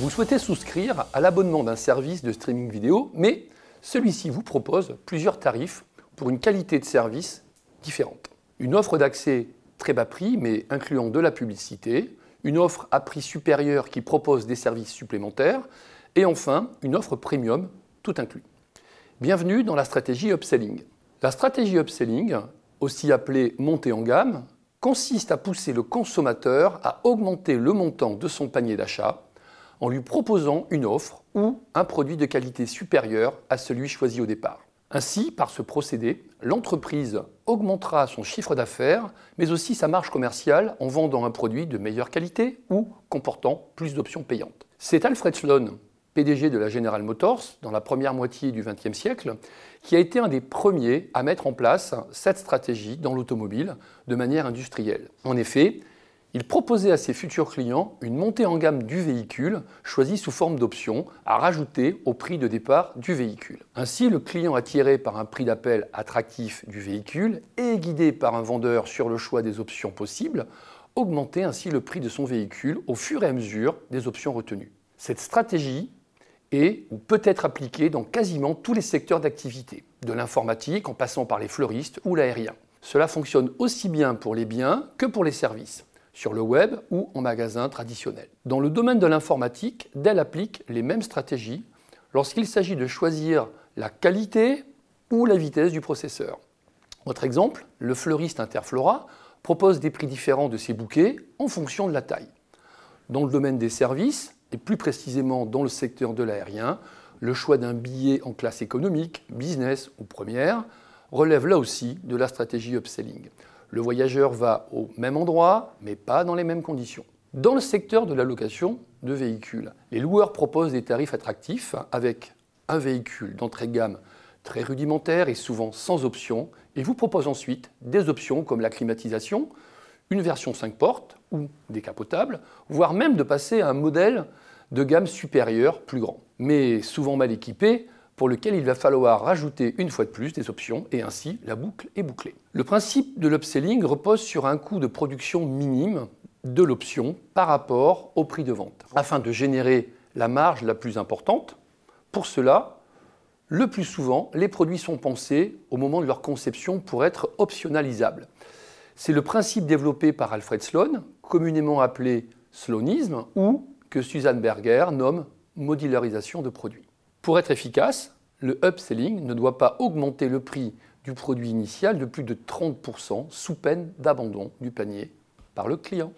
Vous souhaitez souscrire à l'abonnement d'un service de streaming vidéo, mais celui-ci vous propose plusieurs tarifs pour une qualité de service différente. Une offre d'accès très bas prix, mais incluant de la publicité, une offre à prix supérieur qui propose des services supplémentaires, et enfin une offre premium tout inclus. Bienvenue dans la stratégie upselling. La stratégie upselling, aussi appelée montée en gamme, consiste à pousser le consommateur à augmenter le montant de son panier d'achat en lui proposant une offre ou un produit de qualité supérieure à celui choisi au départ. Ainsi, par ce procédé, l'entreprise augmentera son chiffre d'affaires, mais aussi sa marge commerciale en vendant un produit de meilleure qualité ou comportant plus d'options payantes. C'est Alfred Sloan, PDG de la General Motors dans la première moitié du XXe siècle, qui a été un des premiers à mettre en place cette stratégie dans l'automobile de manière industrielle. En effet, il proposait à ses futurs clients une montée en gamme du véhicule choisi sous forme d'option à rajouter au prix de départ du véhicule. Ainsi, le client attiré par un prix d'appel attractif du véhicule et guidé par un vendeur sur le choix des options possibles, augmentait ainsi le prix de son véhicule au fur et à mesure des options retenues. Cette stratégie est ou peut être appliquée dans quasiment tous les secteurs d'activité, de l'informatique en passant par les fleuristes ou l'aérien. Cela fonctionne aussi bien pour les biens que pour les services sur le web ou en magasin traditionnel. Dans le domaine de l'informatique, Dell applique les mêmes stratégies lorsqu'il s'agit de choisir la qualité ou la vitesse du processeur. Autre exemple, le fleuriste Interflora propose des prix différents de ses bouquets en fonction de la taille. Dans le domaine des services, et plus précisément dans le secteur de l'aérien, le choix d'un billet en classe économique, business ou première relève là aussi de la stratégie upselling le voyageur va au même endroit, mais pas dans les mêmes conditions. Dans le secteur de la location de véhicules, les loueurs proposent des tarifs attractifs avec un véhicule d'entrée de gamme très rudimentaire et souvent sans option, et vous proposent ensuite des options comme la climatisation, une version 5 portes ou décapotable, voire même de passer à un modèle de gamme supérieure plus grand, mais souvent mal équipé pour lequel il va falloir rajouter une fois de plus des options et ainsi la boucle est bouclée. Le principe de l'upselling repose sur un coût de production minime de l'option par rapport au prix de vente. Afin de générer la marge la plus importante, pour cela, le plus souvent, les produits sont pensés au moment de leur conception pour être optionnalisables. C'est le principe développé par Alfred Sloan, communément appelé sloanisme, ou que Suzanne Berger nomme modularisation de produits. Pour être efficace, le upselling ne doit pas augmenter le prix du produit initial de plus de 30% sous peine d'abandon du panier par le client.